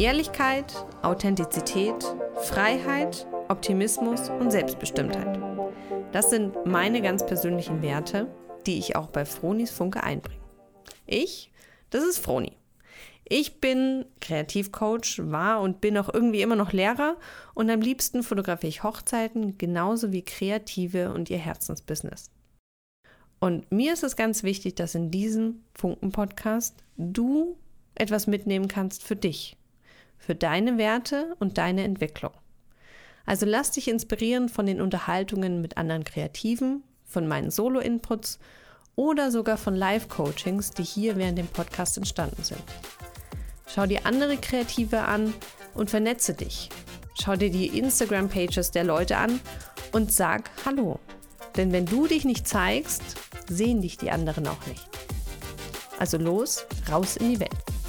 Ehrlichkeit, Authentizität, Freiheit, Optimismus und Selbstbestimmtheit. Das sind meine ganz persönlichen Werte, die ich auch bei Fronis Funke einbringe. Ich, das ist Froni. Ich bin Kreativcoach, war und bin auch irgendwie immer noch Lehrer und am liebsten fotografiere ich Hochzeiten genauso wie Kreative und ihr Herzensbusiness. Und mir ist es ganz wichtig, dass in diesem Funken-Podcast du etwas mitnehmen kannst für dich, für deine Werte und deine Entwicklung. Also lass dich inspirieren von den Unterhaltungen mit anderen Kreativen, von meinen Solo-Inputs oder sogar von Live-Coachings, die hier während dem Podcast entstanden sind. Schau dir andere Kreative an und vernetze dich. Schau dir die Instagram-Pages der Leute an und sag Hallo. Denn wenn du dich nicht zeigst, sehen dich die anderen auch nicht. Also los, raus in die Welt.